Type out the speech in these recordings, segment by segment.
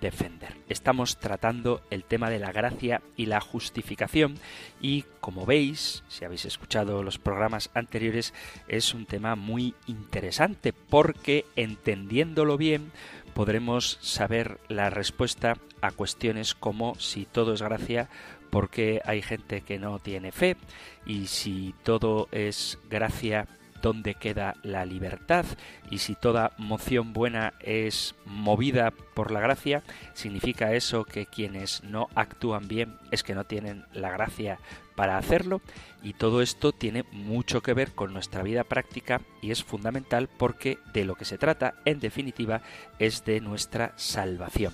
defender. Estamos tratando el tema de la gracia y la justificación y como veis, si habéis escuchado los programas anteriores, es un tema muy interesante porque entendiéndolo bien podremos saber la respuesta a cuestiones como si todo es gracia, porque hay gente que no tiene fe y si todo es gracia dónde queda la libertad y si toda moción buena es movida por la gracia, significa eso que quienes no actúan bien es que no tienen la gracia para hacerlo y todo esto tiene mucho que ver con nuestra vida práctica y es fundamental porque de lo que se trata en definitiva es de nuestra salvación.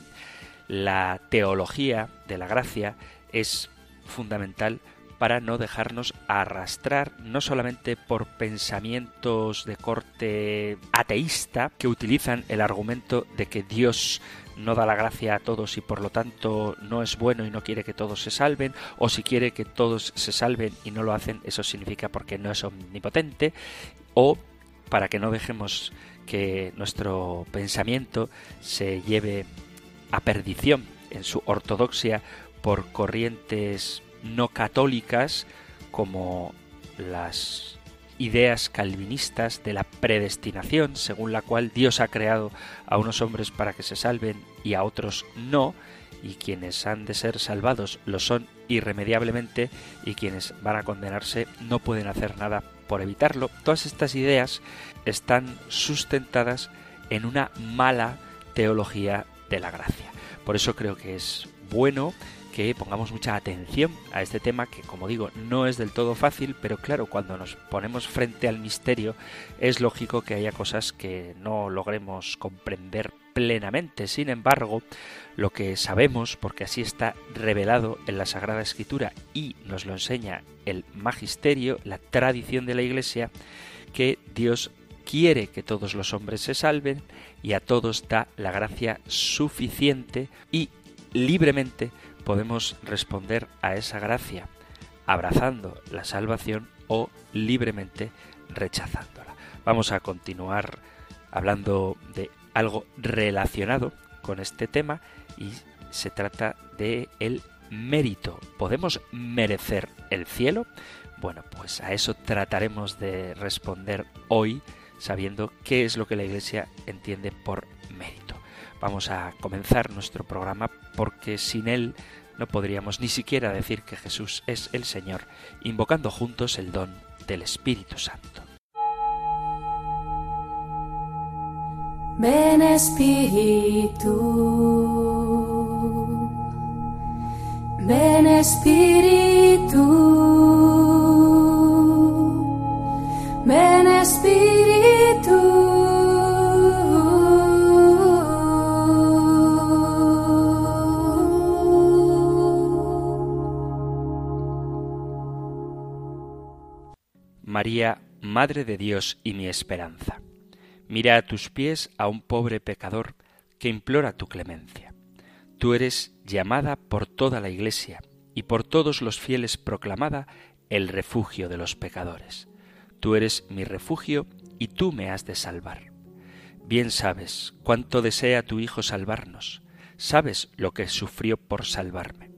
La teología de la gracia es fundamental para no dejarnos arrastrar no solamente por pensamientos de corte ateísta que utilizan el argumento de que Dios no da la gracia a todos y por lo tanto no es bueno y no quiere que todos se salven, o si quiere que todos se salven y no lo hacen, eso significa porque no es omnipotente, o para que no dejemos que nuestro pensamiento se lleve a perdición en su ortodoxia por corrientes no católicas como las ideas calvinistas de la predestinación, según la cual Dios ha creado a unos hombres para que se salven y a otros no, y quienes han de ser salvados lo son irremediablemente y quienes van a condenarse no pueden hacer nada por evitarlo. Todas estas ideas están sustentadas en una mala teología de la gracia. Por eso creo que es bueno que pongamos mucha atención a este tema que, como digo, no es del todo fácil, pero claro, cuando nos ponemos frente al misterio es lógico que haya cosas que no logremos comprender plenamente. Sin embargo, lo que sabemos, porque así está revelado en la Sagrada Escritura y nos lo enseña el magisterio, la tradición de la Iglesia, que Dios quiere que todos los hombres se salven y a todos da la gracia suficiente y libremente podemos responder a esa gracia abrazando la salvación o libremente rechazándola. Vamos a continuar hablando de algo relacionado con este tema y se trata de el mérito. ¿Podemos merecer el cielo? Bueno, pues a eso trataremos de responder hoy sabiendo qué es lo que la Iglesia entiende por mérito. Vamos a comenzar nuestro programa porque sin él no podríamos ni siquiera decir que Jesús es el Señor, invocando juntos el don del Espíritu Santo. Ven Espíritu, ven Espíritu, ven Espíritu. María, Madre de Dios y mi esperanza. Mira a tus pies a un pobre pecador que implora tu clemencia. Tú eres llamada por toda la Iglesia y por todos los fieles proclamada el refugio de los pecadores. Tú eres mi refugio y tú me has de salvar. Bien sabes cuánto desea tu Hijo salvarnos, sabes lo que sufrió por salvarme.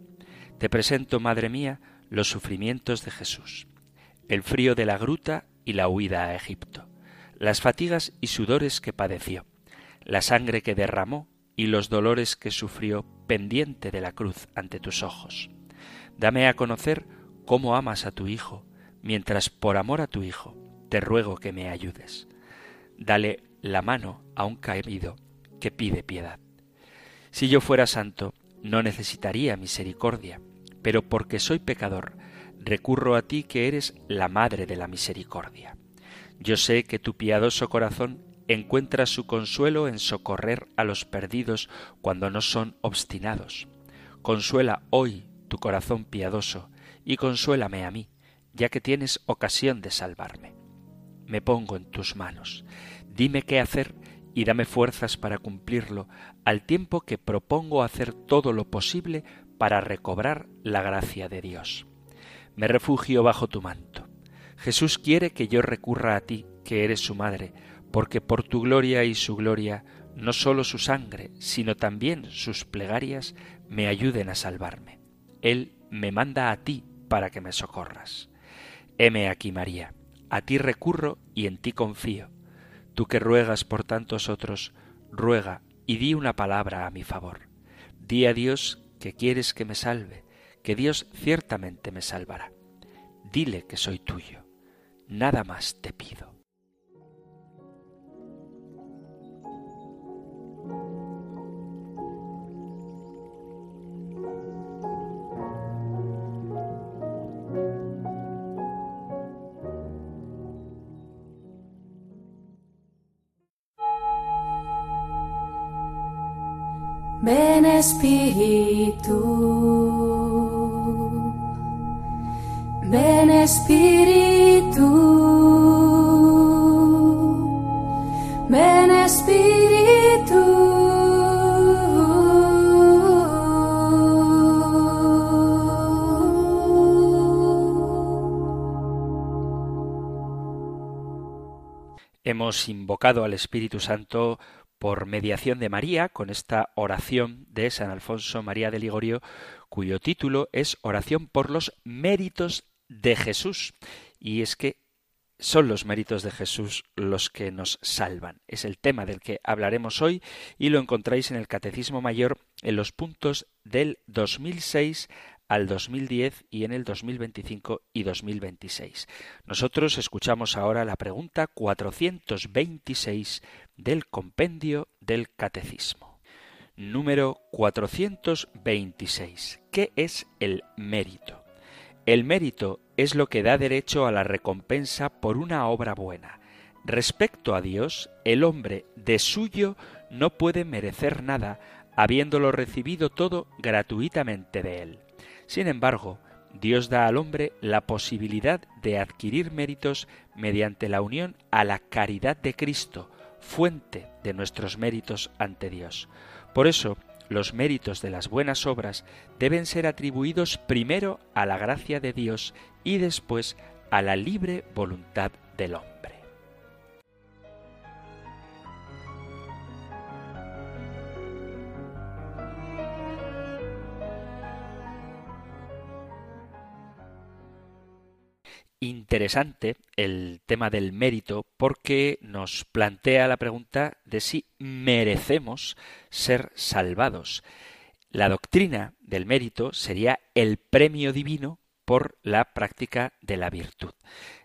Te presento, Madre mía, los sufrimientos de Jesús el frío de la gruta y la huida a Egipto, las fatigas y sudores que padeció, la sangre que derramó y los dolores que sufrió pendiente de la cruz ante tus ojos. Dame a conocer cómo amas a tu Hijo, mientras por amor a tu Hijo te ruego que me ayudes. Dale la mano a un caído que pide piedad. Si yo fuera santo, no necesitaría misericordia, pero porque soy pecador, recurro a ti que eres la Madre de la Misericordia. Yo sé que tu piadoso corazón encuentra su consuelo en socorrer a los perdidos cuando no son obstinados. Consuela hoy tu corazón piadoso y consuélame a mí, ya que tienes ocasión de salvarme. Me pongo en tus manos. Dime qué hacer y dame fuerzas para cumplirlo, al tiempo que propongo hacer todo lo posible para recobrar la gracia de Dios. Me refugio bajo tu manto. Jesús quiere que yo recurra a ti, que eres su madre, porque por tu gloria y su gloria, no sólo su sangre, sino también sus plegarias me ayuden a salvarme. Él me manda a ti para que me socorras. Heme aquí, María, a ti recurro y en ti confío. Tú que ruegas por tantos otros, ruega y di una palabra a mi favor. Di a Dios que quieres que me salve, que Dios ciertamente me salvará. Dile que soy tuyo. Nada más te pido. Ven Espíritu, ven Espíritu, ven Espíritu. Hemos invocado al Espíritu Santo por mediación de María, con esta oración de San Alfonso María de Ligorio, cuyo título es Oración por los méritos de Jesús. Y es que son los méritos de Jesús los que nos salvan. Es el tema del que hablaremos hoy y lo encontráis en el Catecismo Mayor en los puntos del 2006 al 2010 y en el 2025 y 2026. Nosotros escuchamos ahora la pregunta 426 del compendio del Catecismo. Número 426. ¿Qué es el mérito? El mérito es lo que da derecho a la recompensa por una obra buena. Respecto a Dios, el hombre de suyo no puede merecer nada, habiéndolo recibido todo gratuitamente de él. Sin embargo, Dios da al hombre la posibilidad de adquirir méritos mediante la unión a la caridad de Cristo, fuente de nuestros méritos ante Dios. Por eso, los méritos de las buenas obras deben ser atribuidos primero a la gracia de Dios y después a la libre voluntad del hombre. Interesante el tema del mérito porque nos plantea la pregunta de si merecemos ser salvados. La doctrina del mérito sería el premio divino por la práctica de la virtud.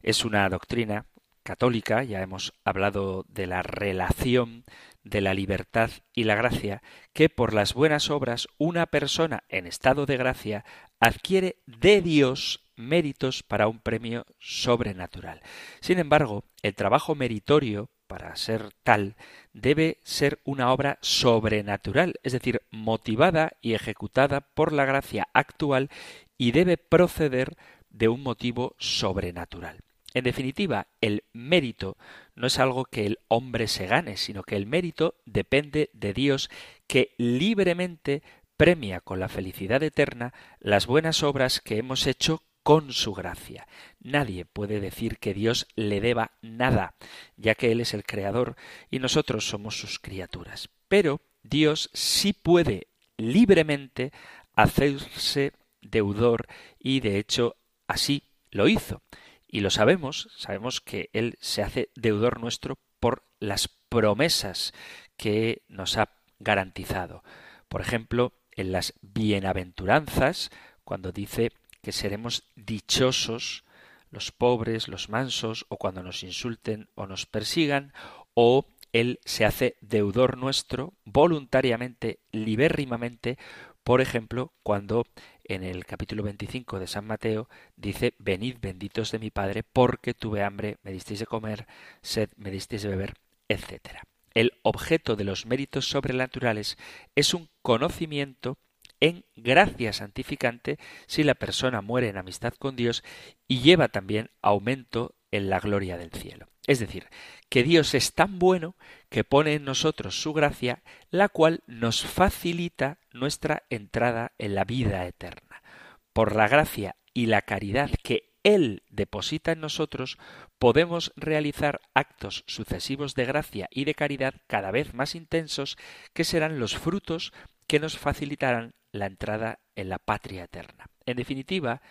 Es una doctrina católica, ya hemos hablado de la relación de la libertad y la gracia, que por las buenas obras una persona en estado de gracia adquiere de Dios méritos para un premio sobrenatural. Sin embargo, el trabajo meritorio, para ser tal, debe ser una obra sobrenatural, es decir, motivada y ejecutada por la gracia actual y debe proceder de un motivo sobrenatural. En definitiva, el mérito no es algo que el hombre se gane, sino que el mérito depende de Dios que libremente premia con la felicidad eterna las buenas obras que hemos hecho con su gracia. Nadie puede decir que Dios le deba nada, ya que Él es el Creador y nosotros somos sus criaturas. Pero Dios sí puede libremente hacerse deudor y de hecho así lo hizo. Y lo sabemos, sabemos que Él se hace deudor nuestro por las promesas que nos ha garantizado. Por ejemplo, en las bienaventuranzas, cuando dice que seremos dichosos los pobres, los mansos, o cuando nos insulten o nos persigan, o Él se hace deudor nuestro voluntariamente, libérrimamente, Por ejemplo, cuando en el capítulo 25 de San Mateo dice, venid benditos de mi Padre, porque tuve hambre, me disteis de comer, sed, me disteis de beber, etc. El objeto de los méritos sobrenaturales es un conocimiento en gracia santificante si la persona muere en amistad con Dios y lleva también aumento en la gloria del cielo. Es decir, que Dios es tan bueno que pone en nosotros su gracia, la cual nos facilita nuestra entrada en la vida eterna. Por la gracia y la caridad que Él deposita en nosotros, podemos realizar actos sucesivos de gracia y de caridad cada vez más intensos, que serán los frutos que nos facilitarán la entrada en la patria eterna. En definitiva,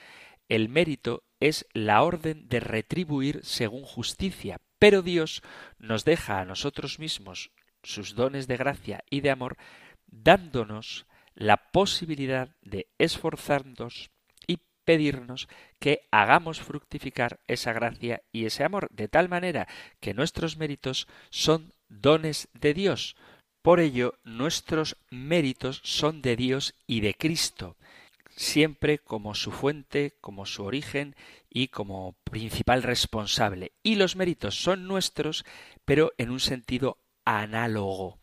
el mérito es la orden de retribuir según justicia, pero Dios nos deja a nosotros mismos sus dones de gracia y de amor, dándonos la posibilidad de esforzarnos y pedirnos que hagamos fructificar esa gracia y ese amor, de tal manera que nuestros méritos son dones de Dios. Por ello, nuestros méritos son de Dios y de Cristo siempre como su fuente, como su origen y como principal responsable. Y los méritos son nuestros, pero en un sentido análogo.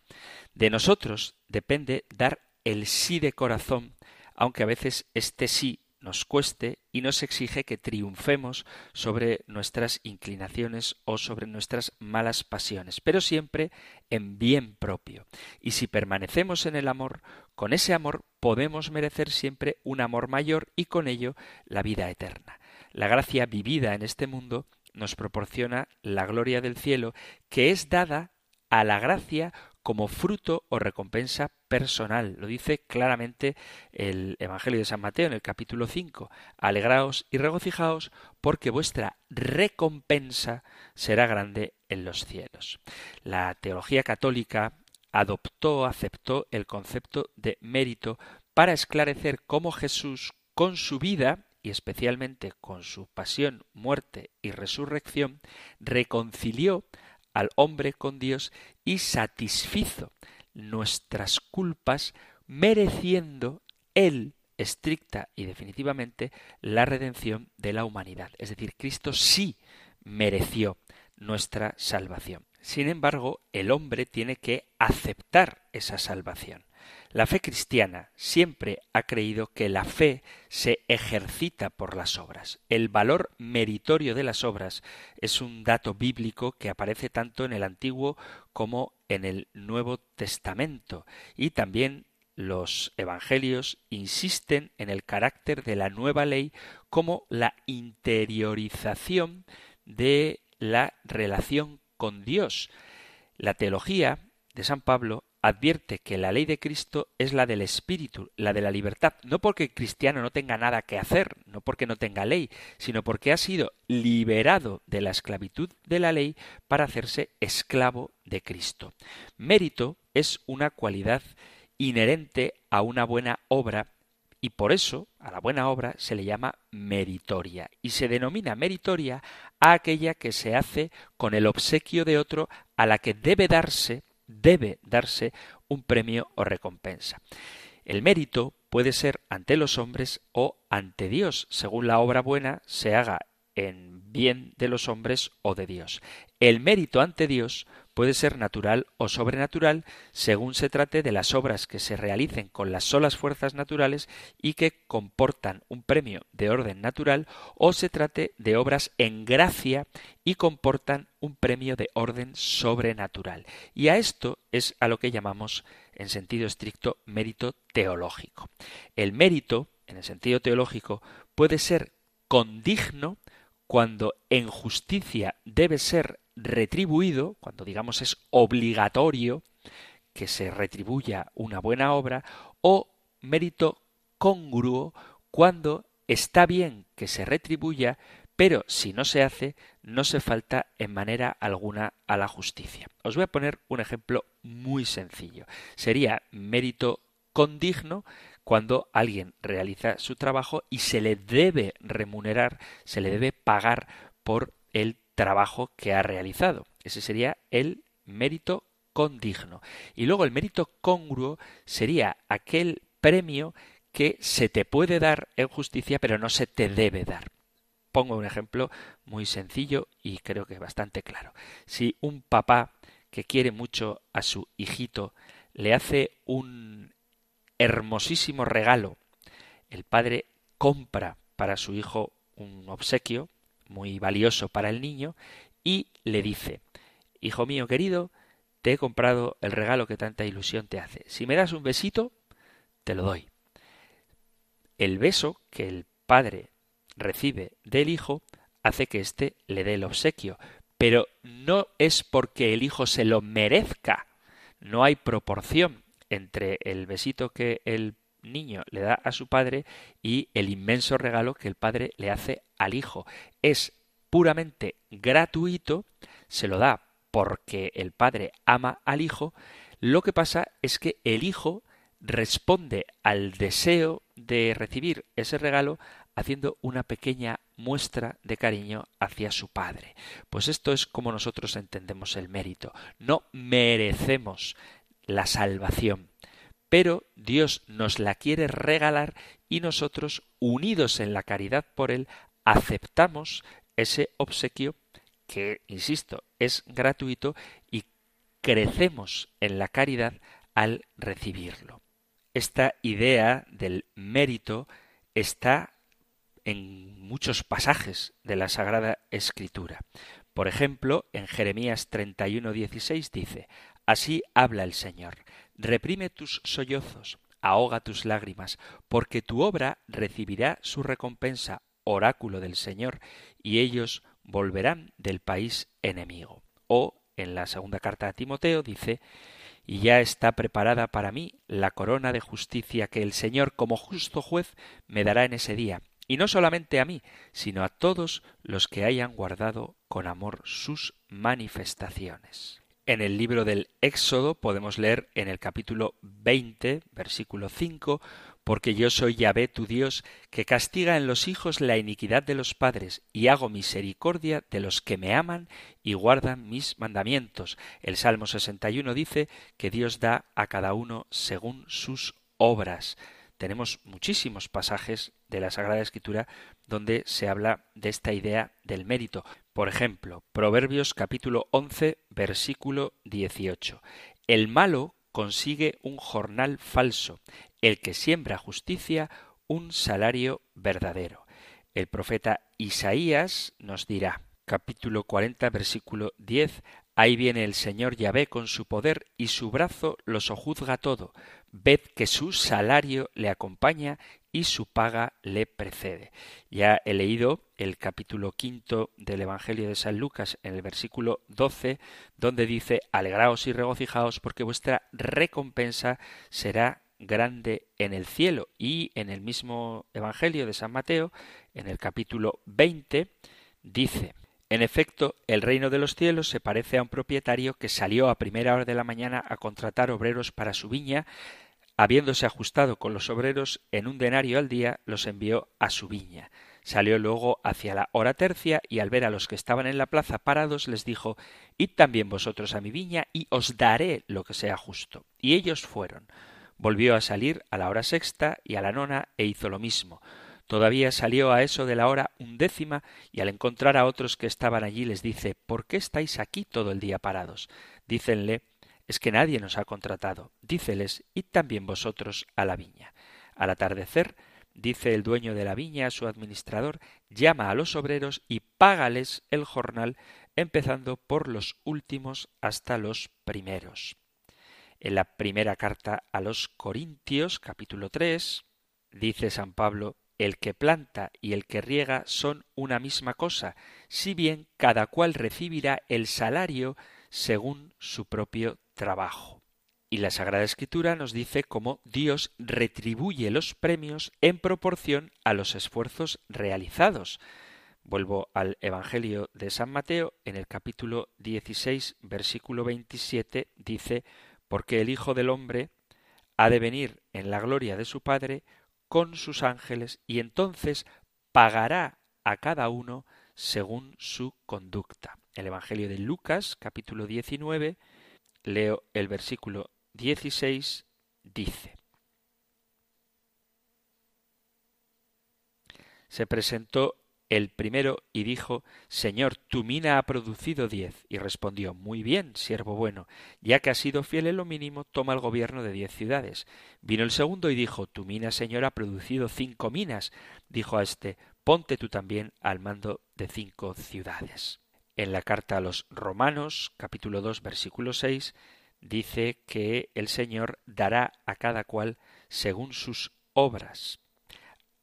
De nosotros depende dar el sí de corazón, aunque a veces este sí nos cueste y nos exige que triunfemos sobre nuestras inclinaciones o sobre nuestras malas pasiones, pero siempre en bien propio. Y si permanecemos en el amor, con ese amor podemos merecer siempre un amor mayor y con ello la vida eterna. La gracia vivida en este mundo nos proporciona la gloria del cielo que es dada a la gracia como fruto o recompensa personal. Lo dice claramente el Evangelio de San Mateo en el capítulo 5. Alegraos y regocijaos porque vuestra recompensa será grande en los cielos. La teología católica adoptó, aceptó el concepto de mérito para esclarecer cómo Jesús con su vida y especialmente con su pasión, muerte y resurrección, reconcilió al hombre con Dios y satisfizo nuestras culpas mereciendo él estricta y definitivamente la redención de la humanidad. Es decir, Cristo sí mereció nuestra salvación. Sin embargo, el hombre tiene que aceptar esa salvación. La fe cristiana siempre ha creído que la fe se ejercita por las obras. El valor meritorio de las obras es un dato bíblico que aparece tanto en el Antiguo como en el Nuevo Testamento y también los evangelios insisten en el carácter de la nueva ley como la interiorización de la relación con Dios. La teología de San Pablo advierte que la ley de Cristo es la del Espíritu, la de la libertad, no porque el cristiano no tenga nada que hacer, no porque no tenga ley, sino porque ha sido liberado de la esclavitud de la ley para hacerse esclavo de Cristo. Mérito es una cualidad inherente a una buena obra y por eso a la buena obra se le llama meritoria y se denomina meritoria a aquella que se hace con el obsequio de otro a la que debe darse debe darse un premio o recompensa. El mérito puede ser ante los hombres o ante Dios, según la obra buena se haga en bien de los hombres o de Dios. El mérito ante Dios puede ser natural o sobrenatural según se trate de las obras que se realicen con las solas fuerzas naturales y que comportan un premio de orden natural o se trate de obras en gracia y comportan un premio de orden sobrenatural. Y a esto es a lo que llamamos en sentido estricto mérito teológico. El mérito, en el sentido teológico, puede ser condigno cuando en justicia debe ser retribuido, cuando digamos es obligatorio que se retribuya una buena obra, o mérito congruo cuando está bien que se retribuya, pero si no se hace, no se falta en manera alguna a la justicia. Os voy a poner un ejemplo muy sencillo. Sería mérito condigno cuando alguien realiza su trabajo y se le debe remunerar, se le debe pagar por el trabajo que ha realizado. Ese sería el mérito condigno. Y luego el mérito congruo sería aquel premio que se te puede dar en justicia, pero no se te debe dar. Pongo un ejemplo muy sencillo y creo que bastante claro. Si un papá que quiere mucho a su hijito le hace un hermosísimo regalo, el padre compra para su hijo un obsequio muy valioso para el niño y le dice, Hijo mío querido, te he comprado el regalo que tanta ilusión te hace. Si me das un besito, te lo doy. El beso que el padre recibe del hijo hace que éste le dé el obsequio, pero no es porque el hijo se lo merezca. No hay proporción entre el besito que el niño le da a su padre y el inmenso regalo que el padre le hace al hijo. Es puramente gratuito, se lo da porque el padre ama al hijo, lo que pasa es que el hijo responde al deseo de recibir ese regalo haciendo una pequeña muestra de cariño hacia su padre. Pues esto es como nosotros entendemos el mérito. No merecemos la salvación, pero Dios nos la quiere regalar y nosotros, unidos en la caridad por Él, aceptamos ese obsequio que, insisto, es gratuito y crecemos en la caridad al recibirlo. Esta idea del mérito está en muchos pasajes de la Sagrada Escritura. Por ejemplo, en Jeremías 31:16 dice, Así habla el Señor, reprime tus sollozos, ahoga tus lágrimas, porque tu obra recibirá su recompensa, oráculo del Señor, y ellos volverán del país enemigo. O en la segunda carta a Timoteo dice, y ya está preparada para mí la corona de justicia que el Señor como justo juez me dará en ese día, y no solamente a mí, sino a todos los que hayan guardado con amor sus manifestaciones. En el libro del Éxodo podemos leer en el capítulo 20, versículo 5, porque yo soy Yahvé tu Dios, que castiga en los hijos la iniquidad de los padres, y hago misericordia de los que me aman y guardan mis mandamientos. El Salmo 61 dice que Dios da a cada uno según sus obras. Tenemos muchísimos pasajes de la Sagrada Escritura donde se habla de esta idea del mérito. Por ejemplo, Proverbios capítulo 11, versículo 18. El malo consigue un jornal falso, el que siembra justicia un salario verdadero. El profeta Isaías nos dirá, capítulo 40, versículo 10, Ahí viene el Señor Yahvé con su poder y su brazo lo sojuzga todo. Ved que su salario le acompaña y su paga le precede. Ya he leído el capítulo quinto del Evangelio de San Lucas en el versículo 12, donde dice, Alegraos y regocijaos porque vuestra recompensa será grande en el cielo. Y en el mismo Evangelio de San Mateo, en el capítulo 20, dice, en efecto, el reino de los cielos se parece a un propietario que salió a primera hora de la mañana a contratar obreros para su viña, Habiéndose ajustado con los obreros en un denario al día, los envió a su viña. Salió luego hacia la hora tercia y al ver a los que estaban en la plaza parados les dijo Id también vosotros a mi viña y os daré lo que sea justo. Y ellos fueron. Volvió a salir a la hora sexta y a la nona e hizo lo mismo. Todavía salió a eso de la hora undécima y al encontrar a otros que estaban allí les dice ¿Por qué estáis aquí todo el día parados? Dícenle es que nadie nos ha contratado. Díceles, id también vosotros a la viña. Al atardecer, dice el dueño de la viña a su administrador, llama a los obreros y págales el jornal, empezando por los últimos hasta los primeros. En la primera carta a los Corintios, capítulo 3, dice San Pablo, el que planta y el que riega son una misma cosa, si bien cada cual recibirá el salario según su propio trabajo. Y la Sagrada Escritura nos dice cómo Dios retribuye los premios en proporción a los esfuerzos realizados. Vuelvo al Evangelio de San Mateo, en el capítulo 16, versículo 27, dice, porque el Hijo del Hombre ha de venir en la gloria de su Padre con sus ángeles y entonces pagará a cada uno según su conducta. El Evangelio de Lucas, capítulo 19, leo el versículo 16, dice, Se presentó el primero y dijo Señor, tu mina ha producido diez. Y respondió Muy bien, siervo bueno, ya que has sido fiel en lo mínimo, toma el gobierno de diez ciudades. Vino el segundo y dijo Tu mina, Señor, ha producido cinco minas. Dijo a éste Ponte tú también al mando de cinco ciudades. En la carta a los Romanos, capítulo 2, versículo 6, dice que el Señor dará a cada cual según sus obras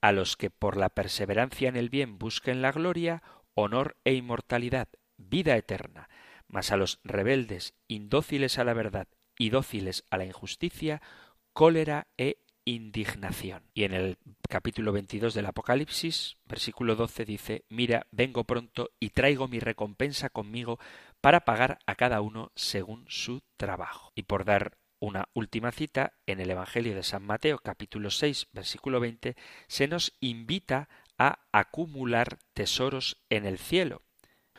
a los que por la perseverancia en el bien busquen la gloria, honor e inmortalidad, vida eterna, mas a los rebeldes, indóciles a la verdad y dóciles a la injusticia, cólera e indignación. Y en el capítulo 22 del Apocalipsis, versículo 12 dice, Mira, vengo pronto y traigo mi recompensa conmigo para pagar a cada uno según su trabajo. Y por dar una última cita, en el Evangelio de San Mateo capítulo 6 versículo 20, se nos invita a acumular tesoros en el cielo.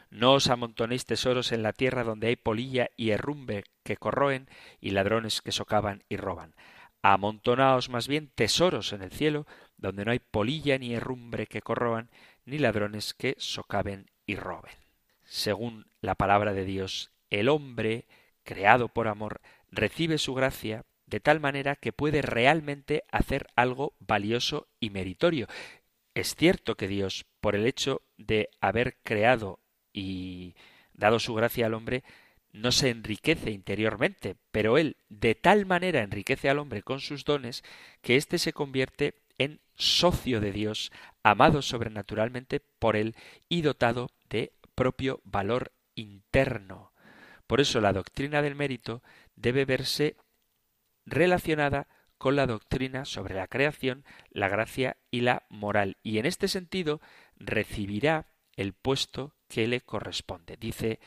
No os amontonéis tesoros en la tierra donde hay polilla y herrumbe que corroen y ladrones que socavan y roban. Amontonaos más bien tesoros en el cielo donde no hay polilla ni herrumbre que corroan ni ladrones que socaven y roben. Según la palabra de Dios, el hombre, creado por amor, recibe su gracia de tal manera que puede realmente hacer algo valioso y meritorio. Es cierto que Dios, por el hecho de haber creado y dado su gracia al hombre, no se enriquece interiormente, pero Él de tal manera enriquece al hombre con sus dones que éste se convierte en socio de Dios, amado sobrenaturalmente por Él y dotado de propio valor interno. Por eso la doctrina del mérito debe verse relacionada con la doctrina sobre la creación, la gracia y la moral. Y en este sentido recibirá el puesto que le corresponde. Dice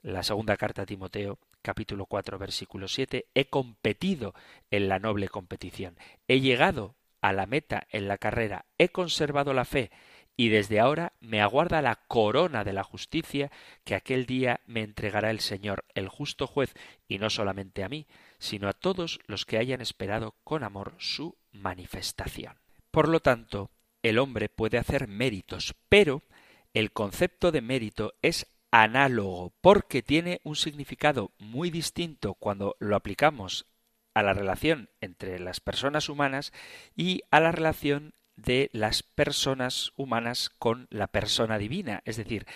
la segunda carta a Timoteo, capítulo 4, versículo 7, he competido en la noble competición, he llegado a la meta en la carrera, he conservado la fe, y desde ahora me aguarda la corona de la justicia que aquel día me entregará el Señor, el justo juez, y no solamente a mí, sino a todos los que hayan esperado con amor su manifestación. Por lo tanto, el hombre puede hacer méritos, pero el concepto de mérito es análogo porque tiene un significado muy distinto cuando lo aplicamos a la relación entre las personas humanas y a la relación de las personas humanas con la persona divina. Es decir,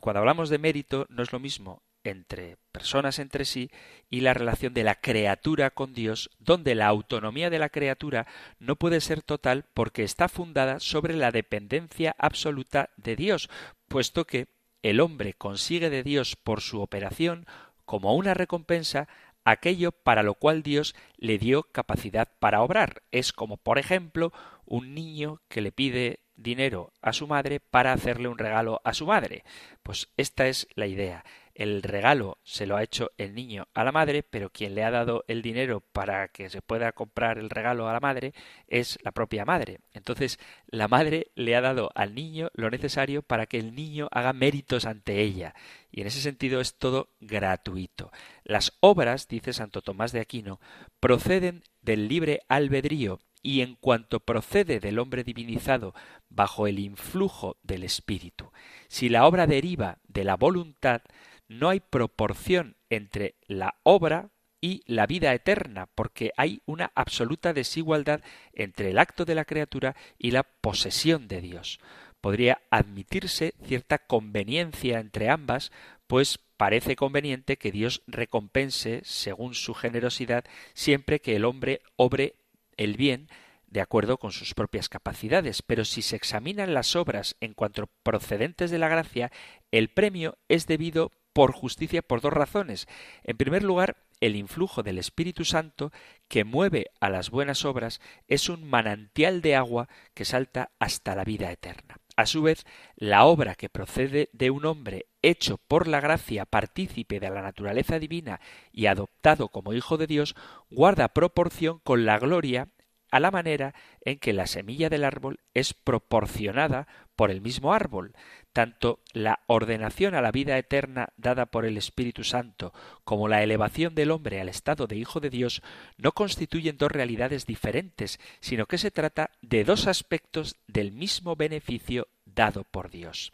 cuando hablamos de mérito no es lo mismo entre personas entre sí y la relación de la criatura con Dios, donde la autonomía de la criatura no puede ser total porque está fundada sobre la dependencia absoluta de Dios, puesto que el hombre consigue de Dios por su operación como una recompensa aquello para lo cual Dios le dio capacidad para obrar. Es como, por ejemplo, un niño que le pide dinero a su madre para hacerle un regalo a su madre. Pues esta es la idea. El regalo se lo ha hecho el niño a la madre, pero quien le ha dado el dinero para que se pueda comprar el regalo a la madre es la propia madre. Entonces, la madre le ha dado al niño lo necesario para que el niño haga méritos ante ella. Y en ese sentido es todo gratuito. Las obras, dice Santo Tomás de Aquino, proceden del libre albedrío y en cuanto procede del hombre divinizado bajo el influjo del espíritu. Si la obra deriva de la voluntad, no hay proporción entre la obra y la vida eterna, porque hay una absoluta desigualdad entre el acto de la criatura y la posesión de Dios. Podría admitirse cierta conveniencia entre ambas, pues parece conveniente que Dios recompense, según su generosidad, siempre que el hombre obre el bien de acuerdo con sus propias capacidades, pero si se examinan las obras en cuanto procedentes de la gracia, el premio es debido por justicia por dos razones. En primer lugar, el influjo del Espíritu Santo que mueve a las buenas obras es un manantial de agua que salta hasta la vida eterna. A su vez, la obra que procede de un hombre hecho por la gracia partícipe de la naturaleza divina y adoptado como hijo de Dios, guarda proporción con la gloria a la manera en que la semilla del árbol es proporcionada por el mismo árbol. Tanto la ordenación a la vida eterna dada por el Espíritu Santo como la elevación del hombre al estado de Hijo de Dios no constituyen dos realidades diferentes, sino que se trata de dos aspectos del mismo beneficio dado por Dios.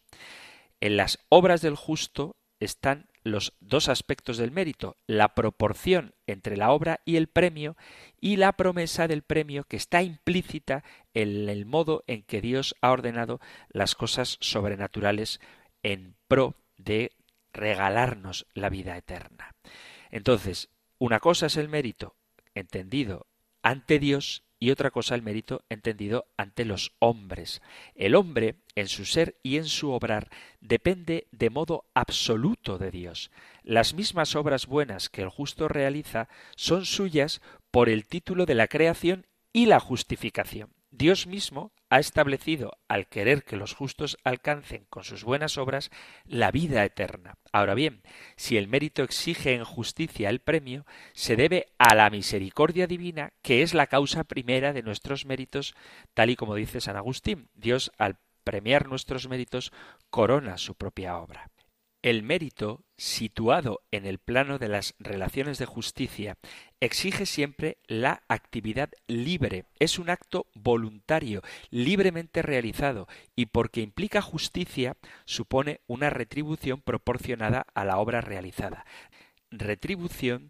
En las obras del justo están los dos aspectos del mérito, la proporción entre la obra y el premio y la promesa del premio que está implícita en el modo en que Dios ha ordenado las cosas sobrenaturales en pro de regalarnos la vida eterna. Entonces, una cosa es el mérito entendido ante Dios y otra cosa el mérito entendido ante los hombres. El hombre, en su ser y en su obrar, depende de modo absoluto de Dios. Las mismas obras buenas que el justo realiza son suyas por el título de la creación y la justificación. Dios mismo ha establecido, al querer que los justos alcancen con sus buenas obras, la vida eterna. Ahora bien, si el mérito exige en justicia el premio, se debe a la misericordia divina, que es la causa primera de nuestros méritos, tal y como dice San Agustín. Dios, al premiar nuestros méritos, corona su propia obra. El mérito, situado en el plano de las relaciones de justicia, exige siempre la actividad libre. Es un acto voluntario, libremente realizado, y porque implica justicia, supone una retribución proporcionada a la obra realizada. Retribución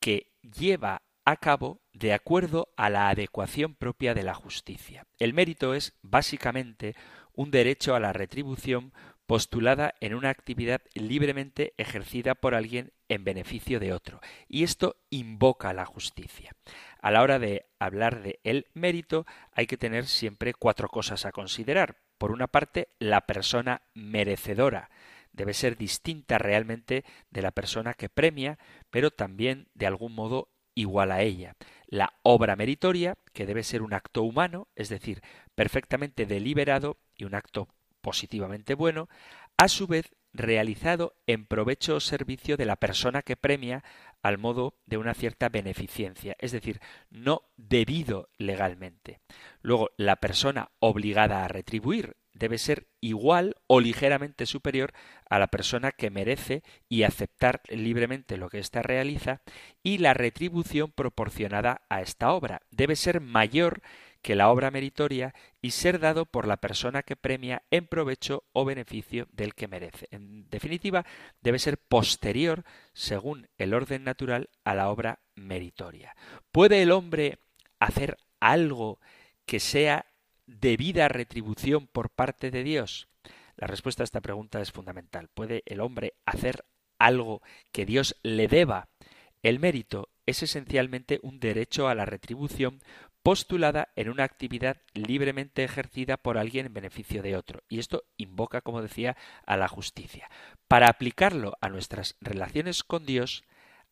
que lleva a cabo de acuerdo a la adecuación propia de la justicia. El mérito es, básicamente, un derecho a la retribución postulada en una actividad libremente ejercida por alguien en beneficio de otro. Y esto invoca la justicia. A la hora de hablar de el mérito hay que tener siempre cuatro cosas a considerar. Por una parte, la persona merecedora debe ser distinta realmente de la persona que premia, pero también de algún modo igual a ella. La obra meritoria, que debe ser un acto humano, es decir, perfectamente deliberado y un acto positivamente bueno, a su vez realizado en provecho o servicio de la persona que premia al modo de una cierta beneficencia, es decir, no debido legalmente. Luego, la persona obligada a retribuir debe ser igual o ligeramente superior a la persona que merece y aceptar libremente lo que ésta realiza, y la retribución proporcionada a esta obra debe ser mayor que la obra meritoria y ser dado por la persona que premia en provecho o beneficio del que merece. En definitiva, debe ser posterior, según el orden natural, a la obra meritoria. ¿Puede el hombre hacer algo que sea debida retribución por parte de Dios? La respuesta a esta pregunta es fundamental. ¿Puede el hombre hacer algo que Dios le deba? El mérito es esencialmente un derecho a la retribución postulada en una actividad libremente ejercida por alguien en beneficio de otro. Y esto invoca, como decía, a la justicia. Para aplicarlo a nuestras relaciones con Dios,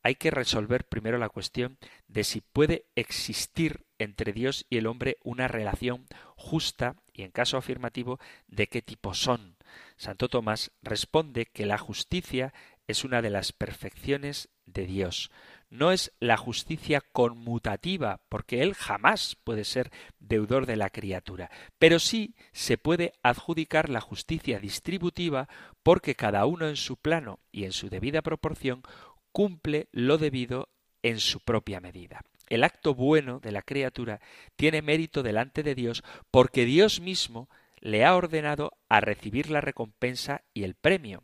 hay que resolver primero la cuestión de si puede existir entre Dios y el hombre una relación justa y, en caso afirmativo, de qué tipo son. Santo Tomás responde que la justicia es una de las perfecciones de Dios no es la justicia conmutativa, porque él jamás puede ser deudor de la criatura, pero sí se puede adjudicar la justicia distributiva porque cada uno en su plano y en su debida proporción cumple lo debido en su propia medida. El acto bueno de la criatura tiene mérito delante de Dios porque Dios mismo le ha ordenado a recibir la recompensa y el premio.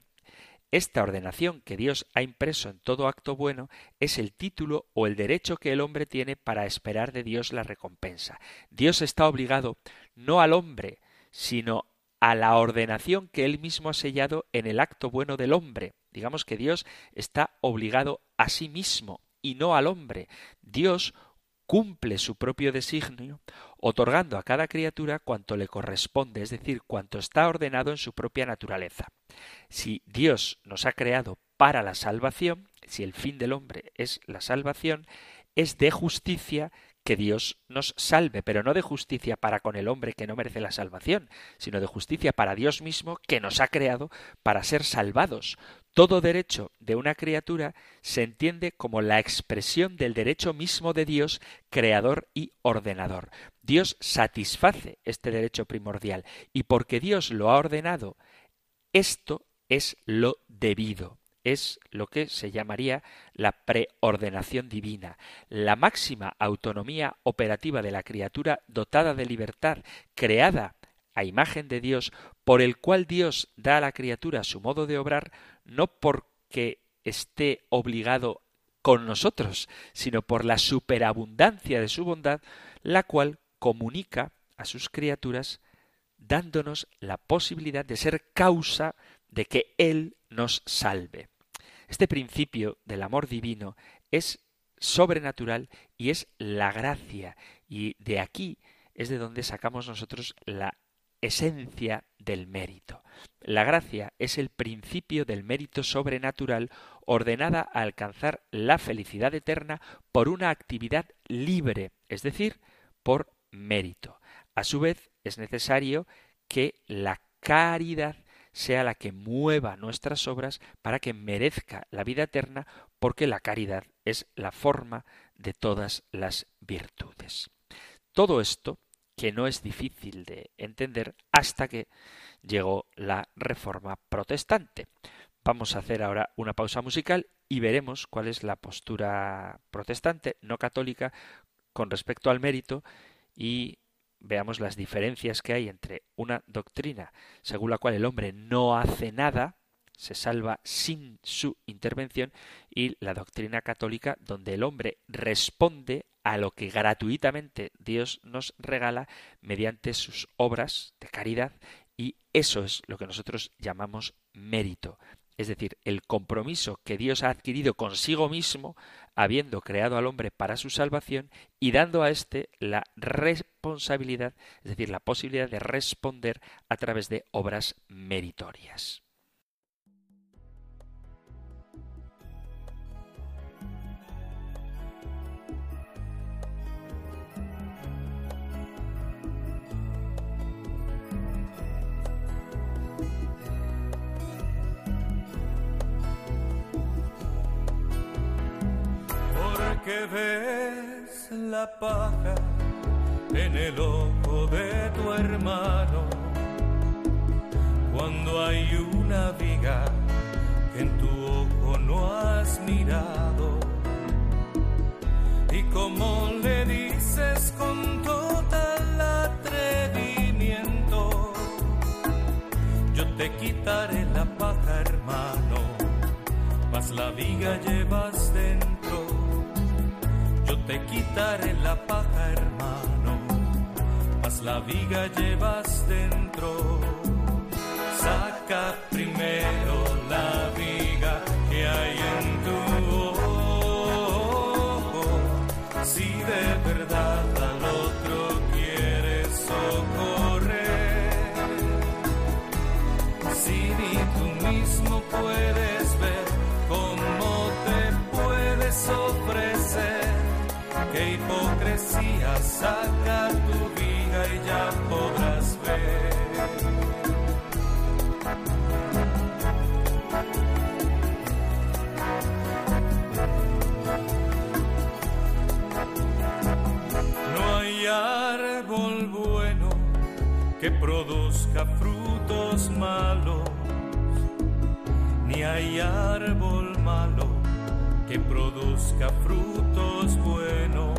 Esta ordenación que Dios ha impreso en todo acto bueno es el título o el derecho que el hombre tiene para esperar de Dios la recompensa. Dios está obligado no al hombre, sino a la ordenación que él mismo ha sellado en el acto bueno del hombre. Digamos que Dios está obligado a sí mismo y no al hombre. Dios cumple su propio designio, otorgando a cada criatura cuanto le corresponde, es decir, cuanto está ordenado en su propia naturaleza. Si Dios nos ha creado para la salvación, si el fin del hombre es la salvación, es de justicia que Dios nos salve, pero no de justicia para con el hombre que no merece la salvación, sino de justicia para Dios mismo que nos ha creado para ser salvados. Todo derecho de una criatura se entiende como la expresión del derecho mismo de Dios, creador y ordenador. Dios satisface este derecho primordial y porque Dios lo ha ordenado, esto es lo debido es lo que se llamaría la preordenación divina, la máxima autonomía operativa de la criatura dotada de libertad, creada a imagen de Dios, por el cual Dios da a la criatura su modo de obrar, no porque esté obligado con nosotros, sino por la superabundancia de su bondad, la cual comunica a sus criaturas dándonos la posibilidad de ser causa de que Él nos salve. Este principio del amor divino es sobrenatural y es la gracia. Y de aquí es de donde sacamos nosotros la esencia del mérito. La gracia es el principio del mérito sobrenatural ordenada a alcanzar la felicidad eterna por una actividad libre, es decir, por mérito. A su vez, es necesario que la caridad sea la que mueva nuestras obras para que merezca la vida eterna, porque la caridad es la forma de todas las virtudes. Todo esto que no es difícil de entender hasta que llegó la Reforma Protestante. Vamos a hacer ahora una pausa musical y veremos cuál es la postura protestante, no católica, con respecto al mérito y veamos las diferencias que hay entre una doctrina según la cual el hombre no hace nada, se salva sin su intervención, y la doctrina católica donde el hombre responde a lo que gratuitamente Dios nos regala mediante sus obras de caridad y eso es lo que nosotros llamamos mérito. Es decir, el compromiso que Dios ha adquirido consigo mismo, habiendo creado al hombre para su salvación y dando a éste la responsabilidad, es decir, la posibilidad de responder a través de obras meritorias. Que ves la paja en el ojo de tu hermano. Cuando hay una viga que en tu ojo no has mirado. Y como le dices con total atrevimiento yo te quitaré la paja hermano mas la viga llevas dentro te quitaré la paja, hermano, mas la viga llevas dentro. Saca primero hipocresía saca tu vida y ya podrás ver. No hay árbol bueno que produzca frutos malos, ni hay árbol malo que produzca frutos buenos,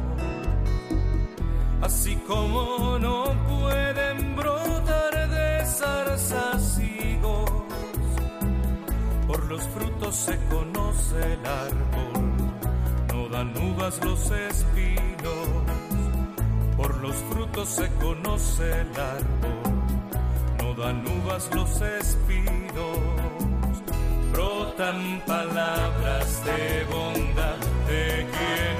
así como no pueden brotar de zarzas higos, por los frutos se conoce el árbol, no dan uvas los espinos, por los frutos se conoce el árbol, no dan uvas los espinos brotan palabras de bondad de quien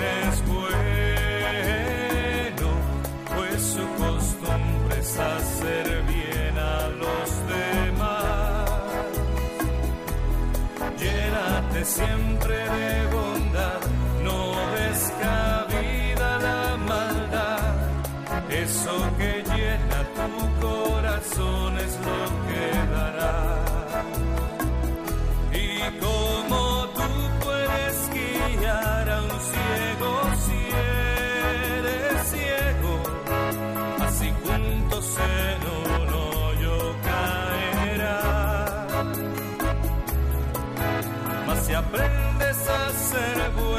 hacer bien a los demás. Llénate siempre de bondad, no descabida la maldad. Eso que llena tu corazón es lo que dará. aprendes a ser bueno.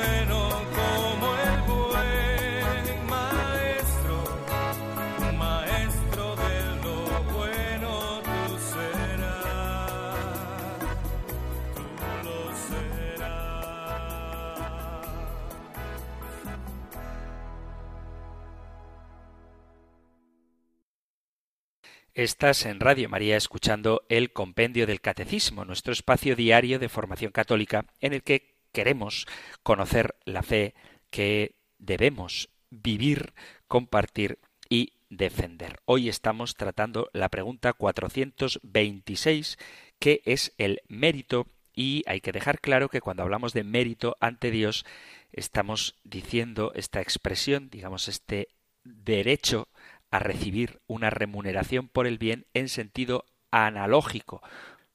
Estás en Radio María escuchando el Compendio del Catecismo, nuestro espacio diario de formación católica en el que queremos conocer la fe que debemos vivir, compartir y defender. Hoy estamos tratando la pregunta 426, que es el mérito, y hay que dejar claro que cuando hablamos de mérito ante Dios, estamos diciendo esta expresión, digamos, este derecho a recibir una remuneración por el bien en sentido analógico,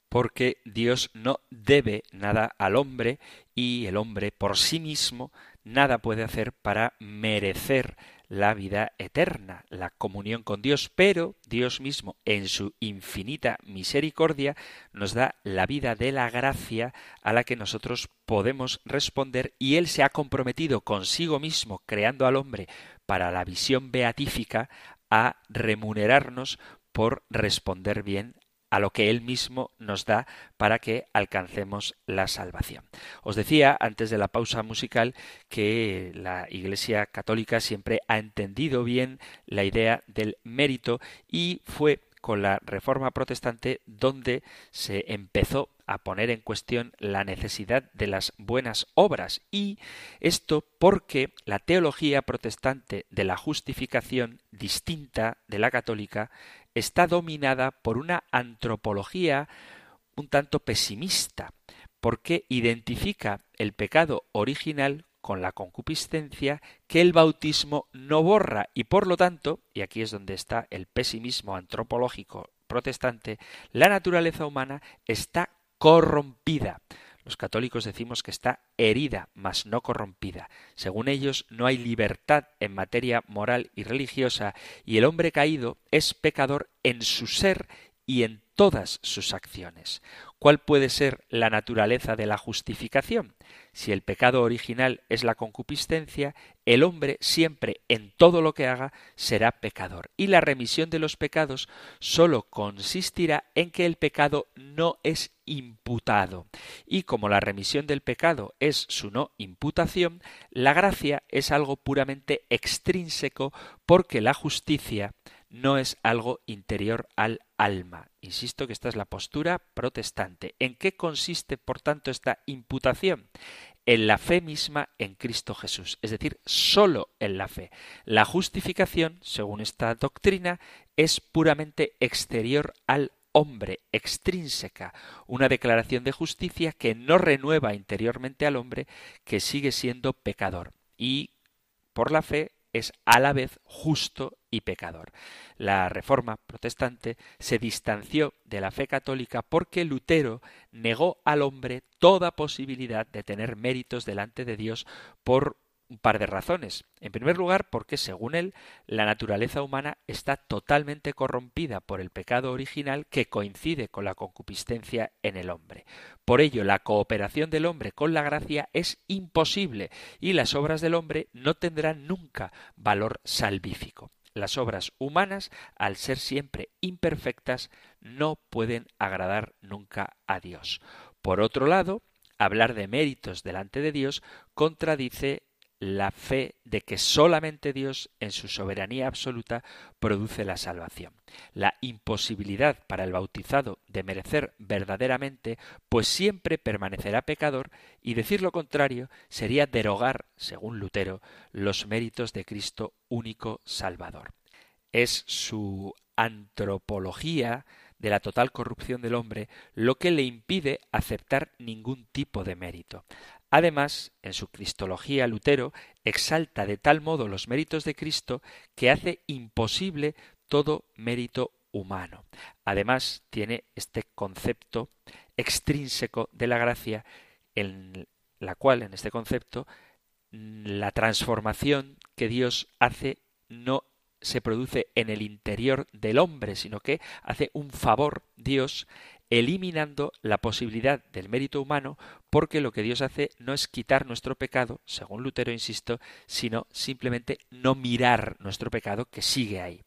porque Dios no debe nada al hombre y el hombre por sí mismo nada puede hacer para merecer la vida eterna, la comunión con Dios, pero Dios mismo, en su infinita misericordia, nos da la vida de la gracia a la que nosotros podemos responder y Él se ha comprometido consigo mismo, creando al hombre para la visión beatífica, a remunerarnos por responder bien a lo que Él mismo nos da para que alcancemos la salvación. Os decía antes de la pausa musical que la Iglesia Católica siempre ha entendido bien la idea del mérito y fue con la Reforma Protestante donde se empezó a poner en cuestión la necesidad de las buenas obras. Y esto porque la teología protestante de la justificación distinta de la católica está dominada por una antropología un tanto pesimista porque identifica el pecado original con la concupiscencia que el bautismo no borra y por lo tanto, y aquí es donde está el pesimismo antropológico protestante, la naturaleza humana está corrompida. Los católicos decimos que está herida, mas no corrompida. Según ellos, no hay libertad en materia moral y religiosa, y el hombre caído es pecador en su ser y en todas sus acciones. ¿Cuál puede ser la naturaleza de la justificación? Si el pecado original es la concupiscencia, el hombre siempre en todo lo que haga será pecador. Y la remisión de los pecados sólo consistirá en que el pecado no es imputado. Y como la remisión del pecado es su no imputación, la gracia es algo puramente extrínseco porque la justicia no es algo interior al alma. Insisto que esta es la postura protestante. ¿En qué consiste, por tanto, esta imputación? En la fe misma en Cristo Jesús, es decir, sólo en la fe. La justificación, según esta doctrina, es puramente exterior al hombre, extrínseca, una declaración de justicia que no renueva interiormente al hombre, que sigue siendo pecador. Y por la fe es a la vez justo y pecador. La Reforma protestante se distanció de la fe católica porque Lutero negó al hombre toda posibilidad de tener méritos delante de Dios por un par de razones. En primer lugar, porque según él, la naturaleza humana está totalmente corrompida por el pecado original que coincide con la concupiscencia en el hombre. Por ello, la cooperación del hombre con la gracia es imposible y las obras del hombre no tendrán nunca valor salvífico. Las obras humanas, al ser siempre imperfectas, no pueden agradar nunca a Dios. Por otro lado, hablar de méritos delante de Dios contradice la fe de que solamente Dios, en su soberanía absoluta, produce la salvación. La imposibilidad para el bautizado de merecer verdaderamente, pues siempre permanecerá pecador, y decir lo contrario sería derogar, según Lutero, los méritos de Cristo único Salvador. Es su antropología de la total corrupción del hombre lo que le impide aceptar ningún tipo de mérito. Además, en su Cristología, Lutero exalta de tal modo los méritos de Cristo que hace imposible todo mérito humano. Además, tiene este concepto extrínseco de la gracia, en la cual, en este concepto, la transformación que Dios hace no se produce en el interior del hombre, sino que hace un favor Dios eliminando la posibilidad del mérito humano, porque lo que Dios hace no es quitar nuestro pecado, según Lutero insisto, sino simplemente no mirar nuestro pecado que sigue ahí.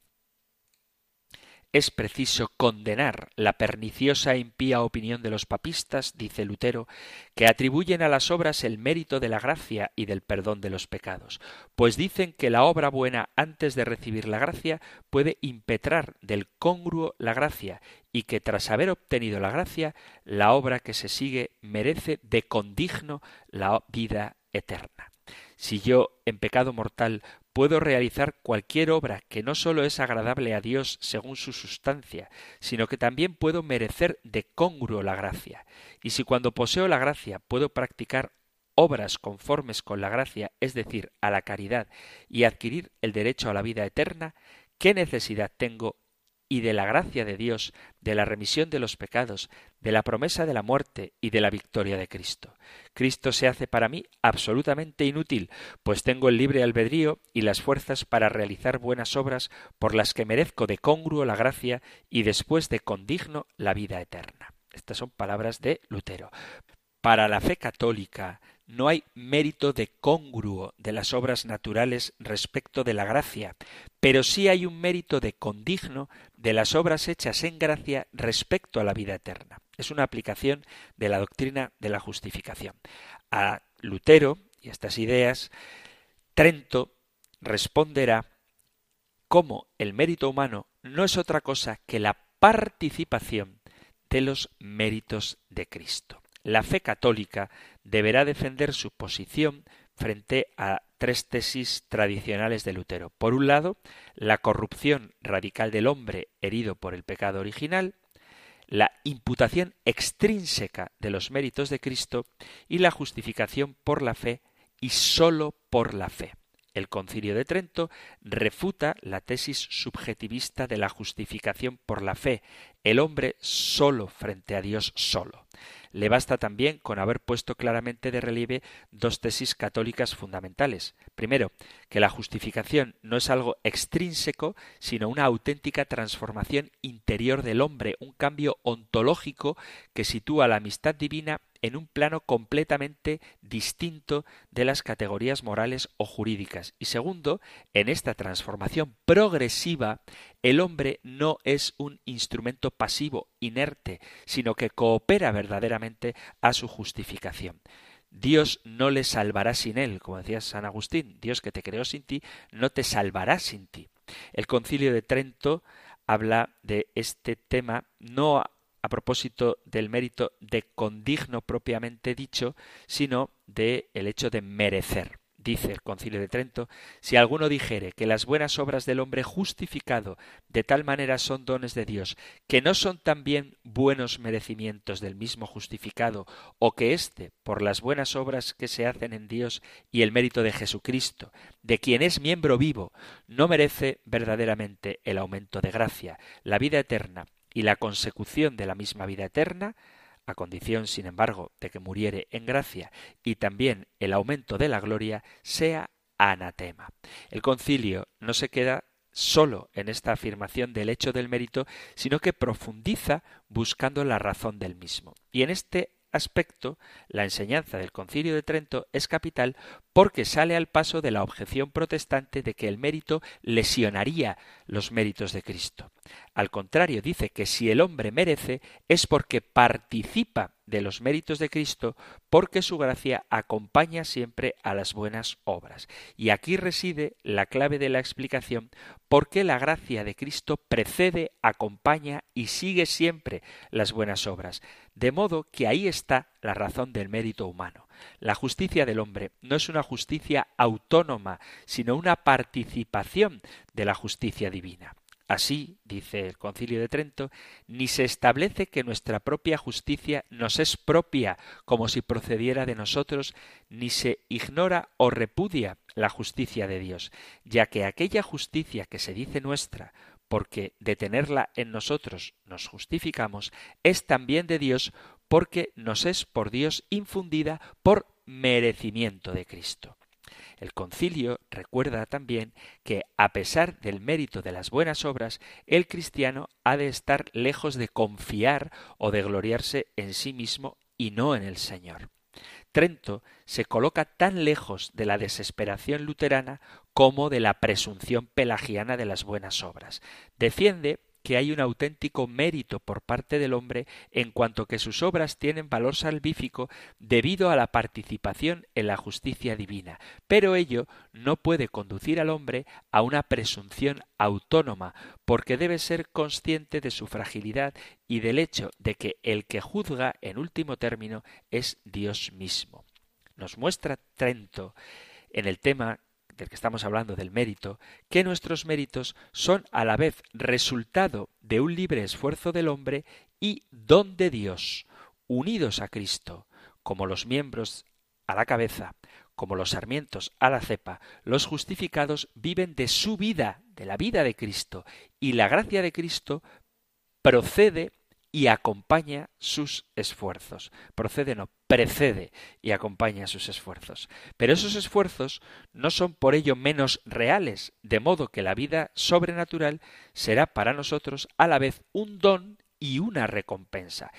Es preciso condenar la perniciosa e impía opinión de los papistas, dice Lutero, que atribuyen a las obras el mérito de la gracia y del perdón de los pecados, pues dicen que la obra buena antes de recibir la gracia puede impetrar del congruo la gracia y que tras haber obtenido la gracia, la obra que se sigue merece de condigno la vida eterna. Si yo, en pecado mortal, puedo realizar cualquier obra que no sólo es agradable a Dios según su sustancia, sino que también puedo merecer de congruo la gracia. Y si cuando poseo la gracia puedo practicar obras conformes con la gracia, es decir, a la caridad, y adquirir el derecho a la vida eterna, ¿qué necesidad tengo y de la gracia de Dios, de la remisión de los pecados, de la promesa de la muerte y de la victoria de Cristo. Cristo se hace para mí absolutamente inútil, pues tengo el libre albedrío y las fuerzas para realizar buenas obras por las que merezco de congruo la gracia y después de condigno la vida eterna. Estas son palabras de Lutero. Para la fe católica, no hay mérito de congruo de las obras naturales respecto de la gracia, pero sí hay un mérito de condigno de las obras hechas en gracia respecto a la vida eterna. Es una aplicación de la doctrina de la justificación. A Lutero y a estas ideas, Trento responderá cómo el mérito humano no es otra cosa que la participación de los méritos de Cristo. La fe católica deberá defender su posición frente a tres tesis tradicionales de Lutero. Por un lado, la corrupción radical del hombre herido por el pecado original, la imputación extrínseca de los méritos de Cristo y la justificación por la fe y sólo por la fe. El concilio de Trento refuta la tesis subjetivista de la justificación por la fe, el hombre solo frente a Dios solo. Le basta también con haber puesto claramente de relieve dos tesis católicas fundamentales. Primero, que la justificación no es algo extrínseco, sino una auténtica transformación interior del hombre, un cambio ontológico que sitúa la amistad divina en un plano completamente distinto de las categorías morales o jurídicas. Y segundo, en esta transformación progresiva, el hombre no es un instrumento pasivo, inerte, sino que coopera verdaderamente a su justificación. Dios no le salvará sin él, como decía San Agustín, Dios que te creó sin ti, no te salvará sin ti. El concilio de Trento habla de este tema no a propósito del mérito de condigno propiamente dicho, sino de el hecho de merecer. Dice el Concilio de Trento, si alguno dijere que las buenas obras del hombre justificado de tal manera son dones de Dios, que no son también buenos merecimientos del mismo justificado, o que éste, por las buenas obras que se hacen en Dios y el mérito de Jesucristo, de quien es miembro vivo, no merece verdaderamente el aumento de gracia, la vida eterna y la consecución de la misma vida eterna, a condición, sin embargo, de que muriere en gracia, y también el aumento de la gloria, sea anatema. El concilio no se queda solo en esta afirmación del hecho del mérito, sino que profundiza buscando la razón del mismo. Y en este aspecto, la enseñanza del Concilio de Trento es capital porque sale al paso de la objeción protestante de que el mérito lesionaría los méritos de Cristo. Al contrario, dice que si el hombre merece es porque participa de los méritos de Cristo, porque su gracia acompaña siempre a las buenas obras. Y aquí reside la clave de la explicación, porque la gracia de Cristo precede, acompaña y sigue siempre las buenas obras. De modo que ahí está la razón del mérito humano. La justicia del hombre no es una justicia autónoma, sino una participación de la justicia divina. Así, dice el Concilio de Trento, ni se establece que nuestra propia justicia nos es propia como si procediera de nosotros, ni se ignora o repudia la justicia de Dios, ya que aquella justicia que se dice nuestra, porque de tenerla en nosotros nos justificamos, es también de Dios porque nos es por Dios infundida por merecimiento de Cristo. El concilio recuerda también que, a pesar del mérito de las buenas obras, el cristiano ha de estar lejos de confiar o de gloriarse en sí mismo y no en el Señor. Trento se coloca tan lejos de la desesperación luterana como de la presunción pelagiana de las buenas obras. Defiende que hay un auténtico mérito por parte del hombre en cuanto que sus obras tienen valor salvífico debido a la participación en la justicia divina, pero ello no puede conducir al hombre a una presunción autónoma, porque debe ser consciente de su fragilidad y del hecho de que el que juzga en último término es Dios mismo. Nos muestra Trento en el tema del que estamos hablando, del mérito, que nuestros méritos son a la vez resultado de un libre esfuerzo del hombre y don de Dios, unidos a Cristo, como los miembros a la cabeza, como los sarmientos a la cepa, los justificados viven de su vida, de la vida de Cristo, y la gracia de Cristo procede y acompaña sus esfuerzos. Procede precede y acompaña sus esfuerzos. Pero esos esfuerzos no son por ello menos reales, de modo que la vida sobrenatural será para nosotros a la vez un don y una recompensa.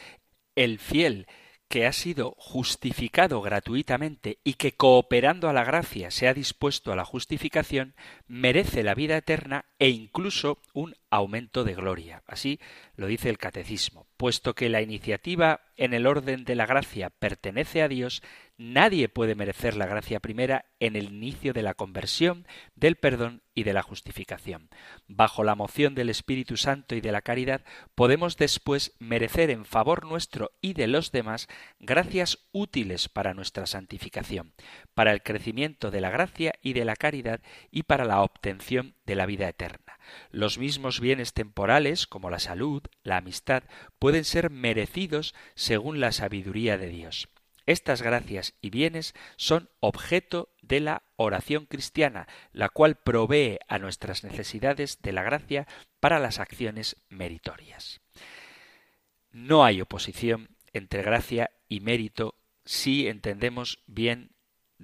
El fiel que ha sido justificado gratuitamente y que cooperando a la gracia se ha dispuesto a la justificación, merece la vida eterna e incluso un aumento de gloria. Así lo dice el catecismo. Puesto que la iniciativa en el orden de la gracia pertenece a Dios, nadie puede merecer la gracia primera en el inicio de la conversión, del perdón y de la justificación. Bajo la moción del Espíritu Santo y de la caridad, podemos después merecer en favor nuestro y de los demás gracias útiles para nuestra santificación, para el crecimiento de la gracia y de la caridad y para la obtención de la vida eterna. Los mismos bienes temporales, como la salud, la amistad, pueden ser merecidos según la sabiduría de Dios. Estas gracias y bienes son objeto de la oración cristiana, la cual provee a nuestras necesidades de la gracia para las acciones meritorias. No hay oposición entre gracia y mérito si entendemos bien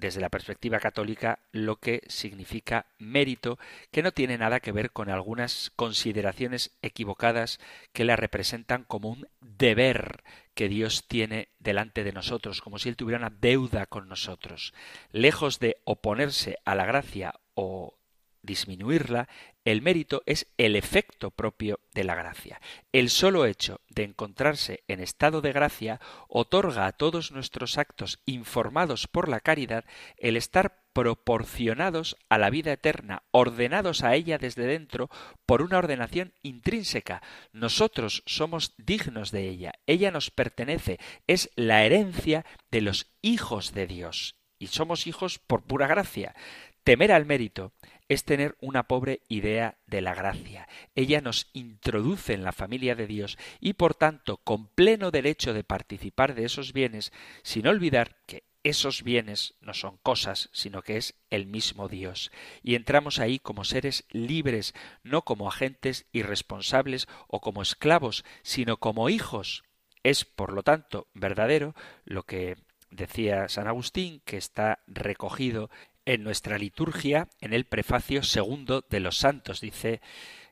desde la perspectiva católica lo que significa mérito, que no tiene nada que ver con algunas consideraciones equivocadas que la representan como un deber que Dios tiene delante de nosotros, como si Él tuviera una deuda con nosotros. Lejos de oponerse a la gracia o disminuirla, el mérito es el efecto propio de la gracia. El solo hecho de encontrarse en estado de gracia otorga a todos nuestros actos informados por la caridad el estar proporcionados a la vida eterna, ordenados a ella desde dentro por una ordenación intrínseca. Nosotros somos dignos de ella, ella nos pertenece, es la herencia de los hijos de Dios. Y somos hijos por pura gracia. Temer al mérito es tener una pobre idea de la gracia. Ella nos introduce en la familia de Dios y por tanto con pleno derecho de participar de esos bienes, sin olvidar que esos bienes no son cosas, sino que es el mismo Dios. Y entramos ahí como seres libres, no como agentes irresponsables o como esclavos, sino como hijos. Es, por lo tanto, verdadero lo que decía San Agustín, que está recogido en nuestra liturgia en el prefacio segundo de los santos. Dice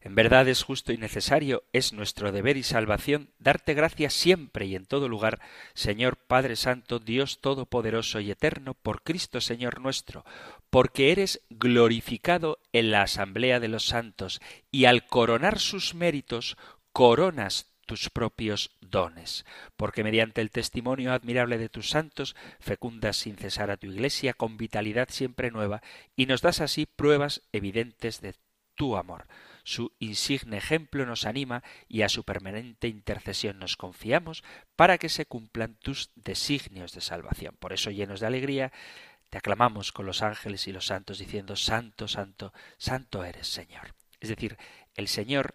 en verdad es justo y necesario, es nuestro deber y salvación darte gracias siempre y en todo lugar, Señor Padre Santo, Dios Todopoderoso y Eterno, por Cristo Señor nuestro, porque eres glorificado en la asamblea de los santos, y al coronar sus méritos, coronas tus propios dones, porque mediante el testimonio admirable de tus santos fecundas sin cesar a tu Iglesia con vitalidad siempre nueva y nos das así pruebas evidentes de tu amor. Su insigne ejemplo nos anima y a su permanente intercesión nos confiamos para que se cumplan tus designios de salvación. Por eso, llenos de alegría, te aclamamos con los ángeles y los santos diciendo Santo, Santo, Santo eres Señor. Es decir, el Señor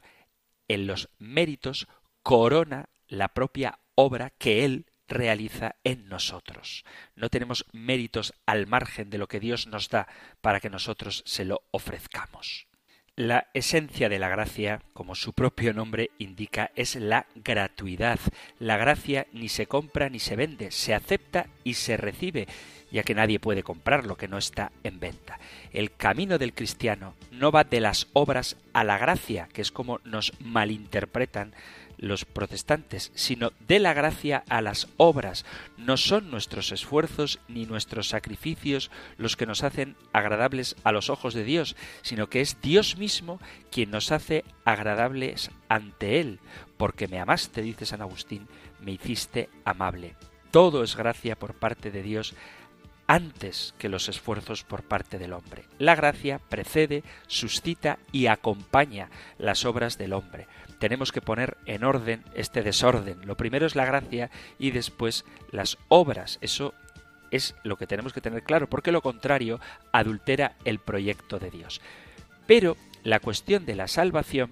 en los méritos corona la propia obra que Él realiza en nosotros. No tenemos méritos al margen de lo que Dios nos da para que nosotros se lo ofrezcamos. La esencia de la gracia, como su propio nombre indica, es la gratuidad. La gracia ni se compra ni se vende, se acepta y se recibe. ya que nadie puede comprar lo que no está en venta. El camino del cristiano no va de las obras a la gracia, que es como nos malinterpretan los protestantes, sino de la gracia a las obras. No son nuestros esfuerzos ni nuestros sacrificios los que nos hacen agradables a los ojos de Dios, sino que es Dios mismo quien nos hace agradables ante Él. Porque me amaste, dice San Agustín, me hiciste amable. Todo es gracia por parte de Dios antes que los esfuerzos por parte del hombre. La gracia precede, suscita y acompaña las obras del hombre tenemos que poner en orden este desorden. Lo primero es la gracia y después las obras. Eso es lo que tenemos que tener claro, porque lo contrario adultera el proyecto de Dios. Pero la cuestión de la salvación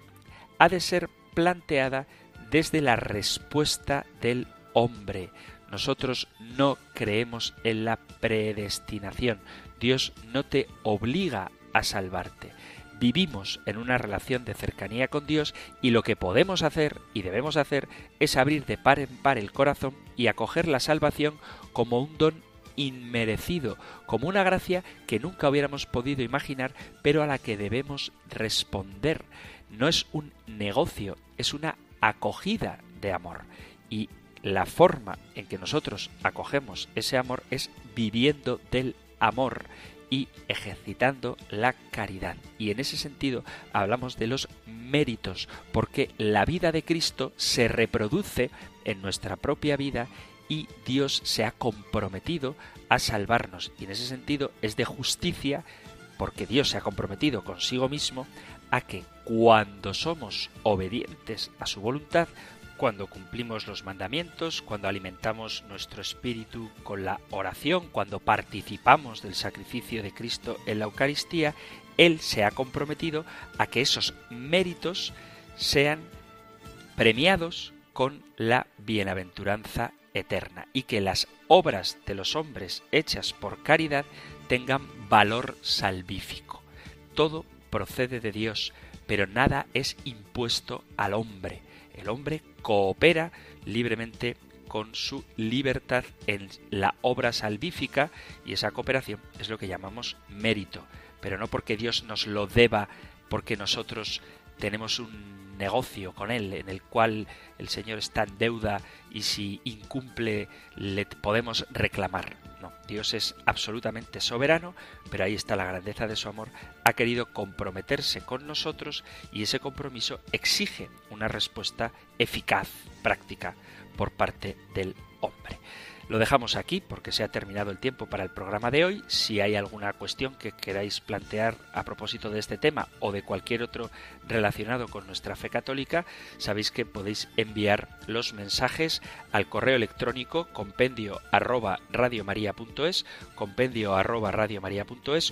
ha de ser planteada desde la respuesta del hombre. Nosotros no creemos en la predestinación. Dios no te obliga a salvarte vivimos en una relación de cercanía con Dios y lo que podemos hacer y debemos hacer es abrir de par en par el corazón y acoger la salvación como un don inmerecido, como una gracia que nunca hubiéramos podido imaginar, pero a la que debemos responder. No es un negocio, es una acogida de amor. Y la forma en que nosotros acogemos ese amor es viviendo del amor y ejercitando la caridad. Y en ese sentido hablamos de los méritos, porque la vida de Cristo se reproduce en nuestra propia vida y Dios se ha comprometido a salvarnos. Y en ese sentido es de justicia, porque Dios se ha comprometido consigo mismo, a que cuando somos obedientes a su voluntad, cuando cumplimos los mandamientos, cuando alimentamos nuestro espíritu con la oración, cuando participamos del sacrificio de Cristo en la Eucaristía, Él se ha comprometido a que esos méritos sean premiados con la bienaventuranza eterna y que las obras de los hombres hechas por caridad tengan valor salvífico. Todo procede de Dios, pero nada es impuesto al hombre. El hombre coopera libremente con su libertad en la obra salvífica y esa cooperación es lo que llamamos mérito, pero no porque Dios nos lo deba, porque nosotros tenemos un negocio con Él en el cual el Señor está en deuda y si incumple le podemos reclamar. No, Dios es absolutamente soberano, pero ahí está la grandeza de su amor. Ha querido comprometerse con nosotros y ese compromiso exige una respuesta eficaz, práctica, por parte del hombre. Lo dejamos aquí porque se ha terminado el tiempo para el programa de hoy. Si hay alguna cuestión que queráis plantear a propósito de este tema o de cualquier otro relacionado con nuestra fe católica, sabéis que podéis enviar los mensajes al correo electrónico compendio arroba compendio arroba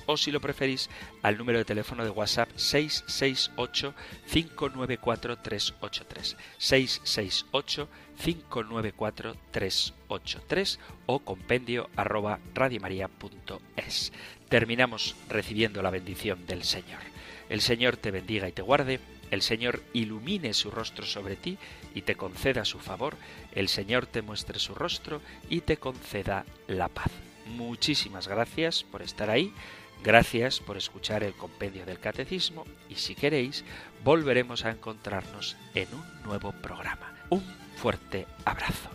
o si lo preferís al número de teléfono de WhatsApp 668 594 383 668 594 383 o compendio arroba radiomaria.es. Terminamos recibiendo la bendición del Señor. El Señor te bendiga y te guarde, el Señor ilumine su rostro sobre ti y te conceda su favor, el Señor te muestre su rostro y te conceda la paz. Muchísimas gracias por estar ahí. Gracias por escuchar el compendio del catecismo y si queréis volveremos a encontrarnos en un nuevo programa. Un fuerte abrazo.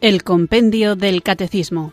El Compendio del Catecismo